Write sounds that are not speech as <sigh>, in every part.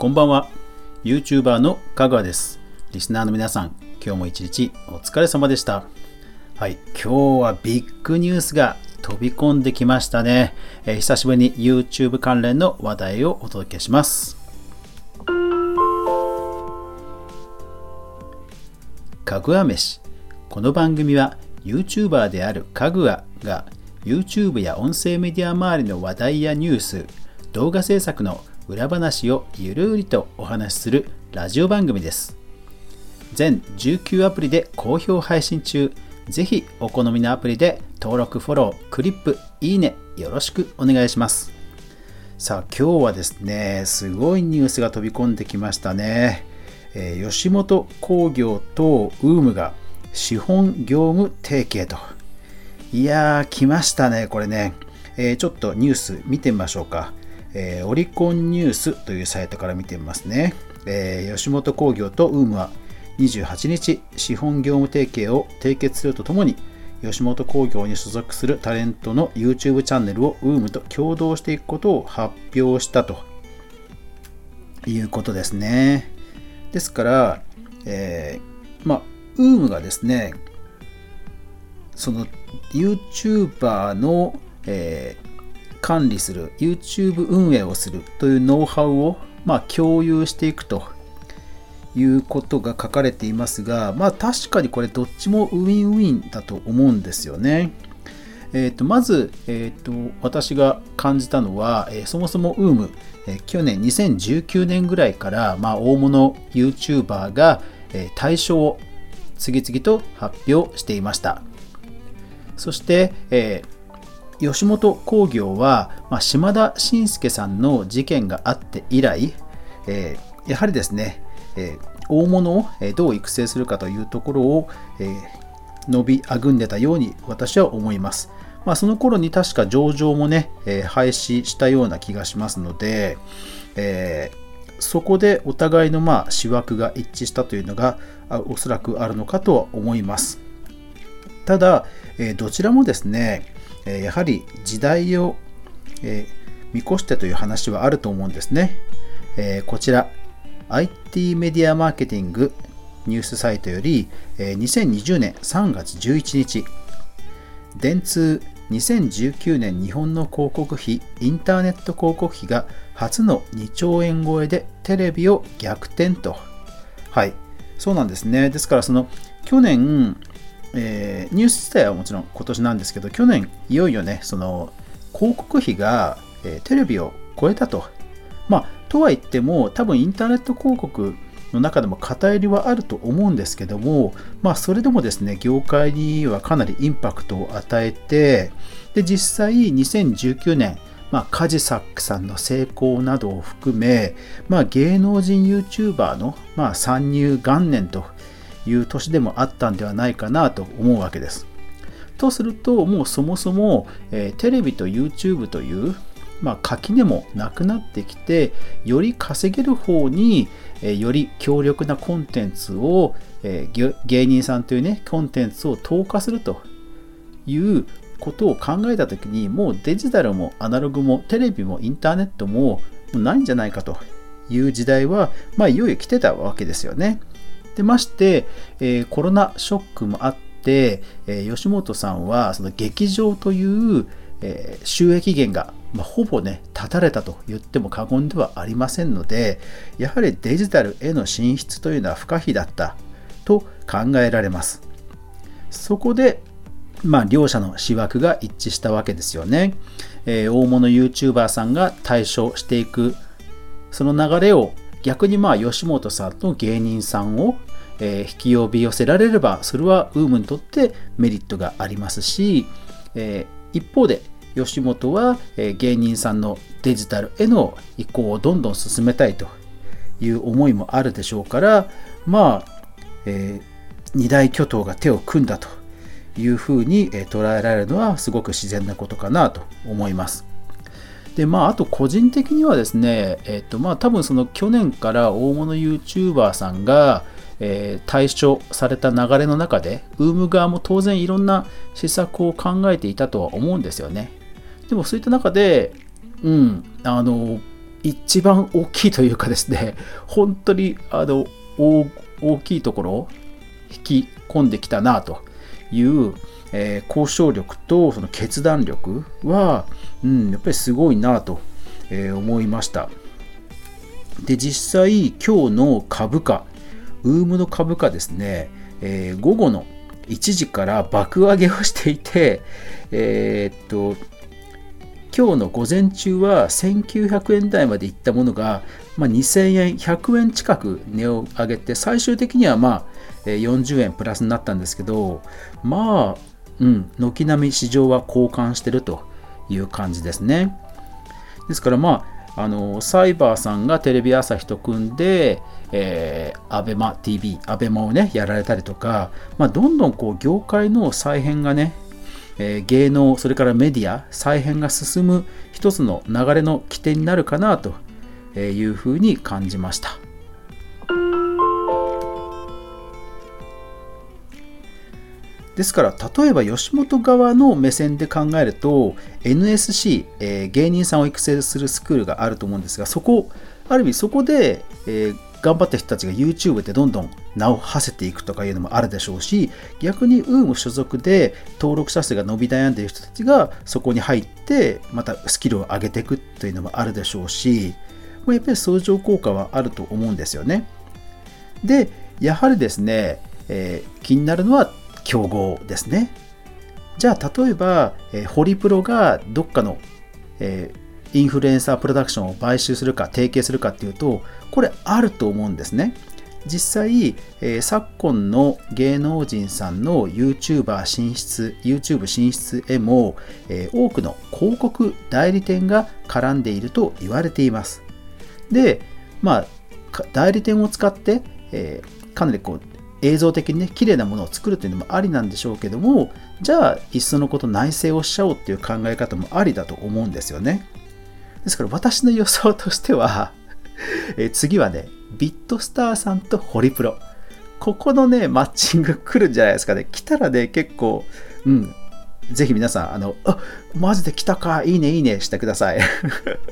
こんばんは。YouTuber のかぐわです。リスナーの皆さん今日も一日お疲れ様でした。はい今日はビッグニュースが飛び込んできましたね、えー、久しぶりに YouTube 関連の話題をお届けします。かぐわ飯。この番組は YouTuber であるかぐわが YouTube や音声メディア周りの話題やニュース動画制作の裏話をゆるりとお話しするラジオ番組です。全19アプリで好評配信中。ぜひお好みのアプリで登録フォロークリップいいねよろしくお願いします。さあ今日はですねすごいニュースが飛び込んできましたね、えー、吉本興業と UM が資本業務提携と。いやー来ましたねこれね、えー、ちょっとニュース見てみましょうか、えー、オリコンニュースというサイトから見てみますね、えー、吉本興業と UM は28日資本業務提携を締結するとともに吉本興業に所属するタレントの YouTube チャンネルを UM と共同していくことを発表したということですね。ですから、えー、まあ、UM がですね、その YouTuber の、えー、管理する YouTube 運営をするというノウハウを、まあ、共有していくということが書かれていますが、まあ確かにこれどっちもウィンウィンだと思うんですよね。えー、とまず、えー、と私が感じたのは、えー、そもそも UM、えー、去年2019年ぐらいから、まあ、大物 YouTuber が、えー、対象を次々と発表していました。そして、えー、吉本興業は、まあ、島田紳介さんの事件があって以来、えー、やはりですね、え大物をどう育成するかというところを、え伸びあぐんでたように私は思います。まあ、その頃に確か上場もね、え廃止したような気がしますので、え、そこでお互いのまあ思惑が一致したというのがおそらくあるのかとは思います。ただ、えどちらもですね、えやはり時代を、え見越してという話はあると思うんですね。えこちら、IT メディアマーケティングニュースサイトより、え2020年3月11日、電通2019年日本の広告費、インターネット広告費が初の2兆円超えでテレビを逆転と。はい、そうなんですね。ですからその去年、えー、ニュース自体はもちろん今年なんですけど、去年いよいよね、その広告費が、えー、テレビを超えたと。まあとは言っても多分インターネット広告の中でも偏りはあると思うんですけども、まあ、それでもですね業界にはかなりインパクトを与えてで実際2019年まあ、カジサックさんの成功などを含め、まあ、芸能人 YouTuber の、まあ、参入元年という年でもあったんではないかなと思うわけです。とすると、もうそもそも、えー、テレビと YouTube という、まあ、垣根もなくなってきてより稼げる方に、えより強力なコンテンツを、え芸人さんというねコンテンツを投下するということを考えた時にもうデジタルもアナログもテレビもインターネットもないんじゃないかという時代は、まあ、いよいよ来てたわけですよね。でまして、えー、コロナショックもあって、えー、吉本さんはその劇場という、えー、収益源がまあ、ほぼね、断たれたと言っても過言ではありませんので、やはりデジタルへの進出というのは不可避だったと考えられます。そこで、まあ、両者の思惑が一致したわけですよね。えー、大物 YouTuber さんが対処していく、その流れを逆にまあ吉本さんと芸人さんを、引き呼び寄せられれば、それは UM にとってメリットがありますし、一方で吉本は、芸人さんのデジタルへの移行をどんどん進めたいという思いもあるでしょうからまあ、二大巨頭が手を組んだというふうに、捉えられるのはすごく自然なことかなと思います。でまあ、あと個人的にはですね、えっ、とまあ、多分その去年から大物 YouTuber さんが、えー、対処された流れの中で、ウーム側も当然いろんな施策を考えていたとは思うんですよね。でもそういった中で、うん、あの、一番大きいというかですね、本当にあの大きいところを引き込んできたなという、えー、交渉力とその決断力は、うん、やっぱりすごいなと、えー、思いました。で、実際今日の株価、ウームの株価ですね、えー、午後の1時から爆上げをしていて、えー、っと、今日の午前中は1900円台までいったものが、まあ、2000円、100円近く値を上げて、最終的にはまあ40円プラスになったんですけど、まあ、うん、軒並み市場は交換してるという感じですね。ですからまあ、あのサイバーさんがテレビ朝日と組んで、えー、アベマ TV、アベマをね、やられたりとか、まあ、どんどんこう業界の再編がね、えー、芸能、それからメディア、再編が進む一つの流れの起点になるかなというふうに感じました。ですから例えば吉本側の目線で考えると NSC、えー、芸人さんを育成するスクールがあると思うんですがそこある意味そこで、えー、頑張った人たちが YouTube でどんどん名を馳せていくとかいうのもあるでしょうし逆に UM 所属で登録者数が伸び悩んでいる人たちがそこに入ってまたスキルを上げていくというのもあるでしょうしやっぱり相乗効果はあると思うんですよね。でやはりですね、えー、気になるのは競合ですね。じゃあ例えば、えー、ホリプロがどっかの、えー、インフルエンサープロダクションを買収するか提携するかっていうとこれあると思うんですね。実際、えー、昨今の芸能人さんの YouTuber 進出、YouTube 進出へも、えー、多くの広告代理店が絡んでいると言われています。で、まあ、代理店を使って、えー、かなりこう映像的にね、綺麗なものを作るというのもありなんでしょうけども、じゃあ、いっそのこと内製をしちゃおうっていう考え方もありだと思うんですよね。ですから私の予想としては <laughs> え次はね、ビットスターさんとホリプロ。ここのね、マッチング来るんじゃないですかね。来たらね、結構、うん、ぜひ皆さん、あの、あマジで来たか、いいね、いいねしてください。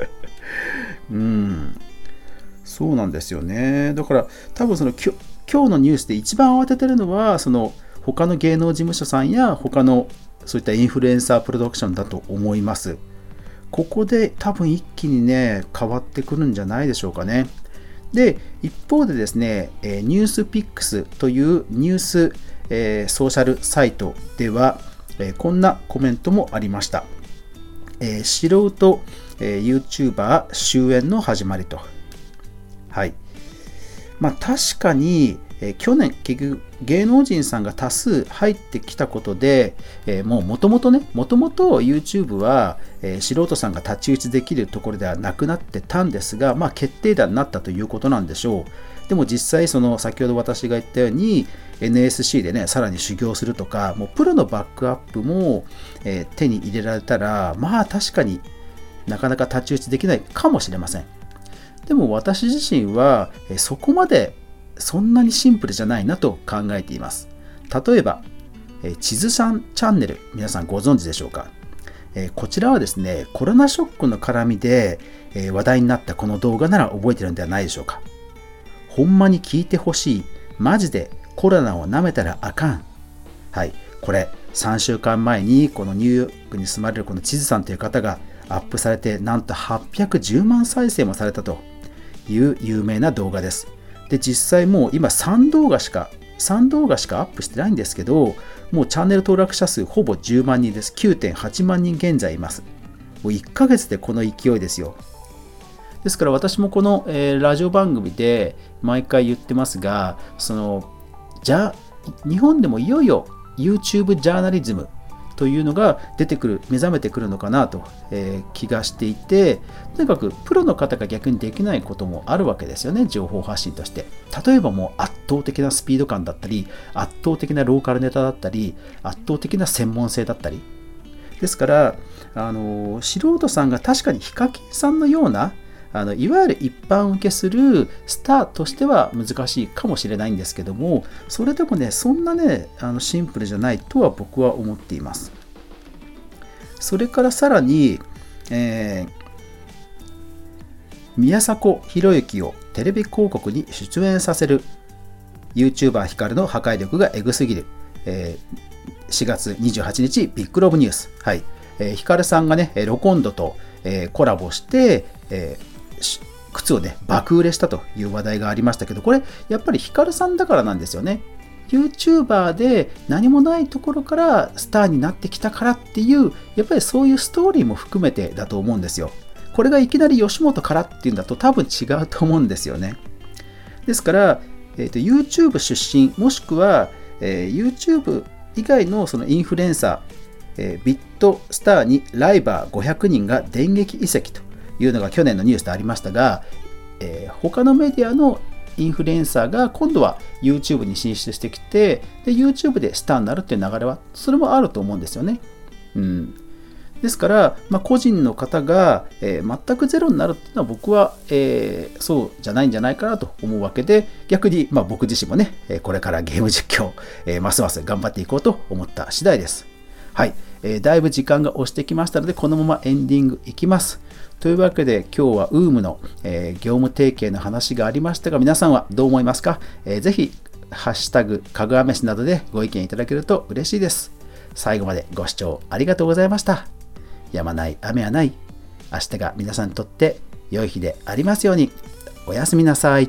<laughs> うん。そうなんですよね。だから、多分その、今日のニュースで一番慌ててるのは、その他の芸能事務所さんや他のそういったインフルエンサープロダクションだと思います。ここで多分一気にね、変わってくるんじゃないでしょうかね。で、一方でですね、ニュースピックスというニュース、えー、ソーシャルサイトでは、えー、こんなコメントもありました。えー、素人、えー、YouTuber 終焉の始まりと。はい。まあ、確かに、えー、去年結局芸能人さんが多数入ってきたことで、えー、もうもともとねもともと YouTube は、えー、素人さんが太刀打ちできるところではなくなってたんですが、まあ、決定打になったということなんでしょう。でも実際その先ほど私が言ったように NSC でねさらに修行するとかもうプロのバックアップも、え手に入れられたらまあ確かになかなか太刀打ちできないかもしれません。でも私自身はそこまでそんなにシンプルじゃないなと考えています。例えば、地図さんチャンネル、皆さんご存知でしょうか？こちらはですね、コロナショックの絡みで話題になったこの動画なら覚えてるんではないでしょうか？ほんまに聞いてほしい。マジでコロナを舐めたらあかん。はい、これ3週間前にこのニューヨークに住まれるこの地図さんという方がアップされてなんと810万再生もされたという有名な動画です。で、実際もう今3動画しか、3動画しかアップしてないんですけど、もうチャンネル登録者数ほぼ10万人です。9.8万人現在います。もう1ヶ月でこの勢いですよ。ですから私もこの、えー、ラジオ番組で毎回言ってますが、その、じゃ日本でもいよいよ YouTube ジャーナリズムというのが出てくる、目覚めてくるのかなと、えー、気がしていて、とにかくプロの方が逆にできないこともあるわけですよね、情報発信として。例えばもう圧倒的なスピード感だったり、圧倒的なローカルネタだったり、圧倒的な専門性だったり。ですから、あの素人さんが確かにヒカキンさんのようなあのいわゆる一般受けするスターとしては難しいかもしれないんですけどもそれでもねそんなねあのシンプルじゃないとは僕は思っています。それからさらに、えー、宮迫博之をテレビ広告に出演させる YouTuber ヒカルの破壊力がエグすぎる、えー、4月28日ビッグロブニュース、はい。えー、ヒカルさんがねロコンドと、えー、コラボして、えー、靴をね爆売れしたという話題がありましたけどこれやっぱりヒカルさんだからなんですよね。YouTuber で何もないところからスターになってきたからっていうやっぱりそういうストーリーも含めてだと思うんですよ。これがいきなり吉本からっていうんだと多分違うと思うんですよね。ですから、えーと、YouTube 出身もしくは、えー、YouTube 以外のそのインフルエンサー、えー、ビットスターにライバー500人が電撃移籍と。いうのが去年のニュースでありましたが、えー、他のメディアのインフルエンサーが今度は YouTube に進出してきてで YouTube でスターになるっていう流れはそれもあると思うんですよね。うん、ですから、まあ、個人の方が、えー、全くゼロになるっていうのは僕は、えー、そうじゃないんじゃないかなと思うわけで逆に、まあ、僕自身もねこれからゲーム実況、えー、ますます頑張っていこうと思った次第です。はい、えー、だいぶ時間が押してきましたのでこのままエンディングいきます。というわけで今日は UM の、えー、業務提携の話がありましたが皆さんはどう思いますか、えー、ぜひハッシュタグかぐわ飯などでご意見いただけると嬉しいです。最後までご視聴ありがとうございました。やまない雨はない。明日が皆さんにとって良い日でありますように。おやすみなさい。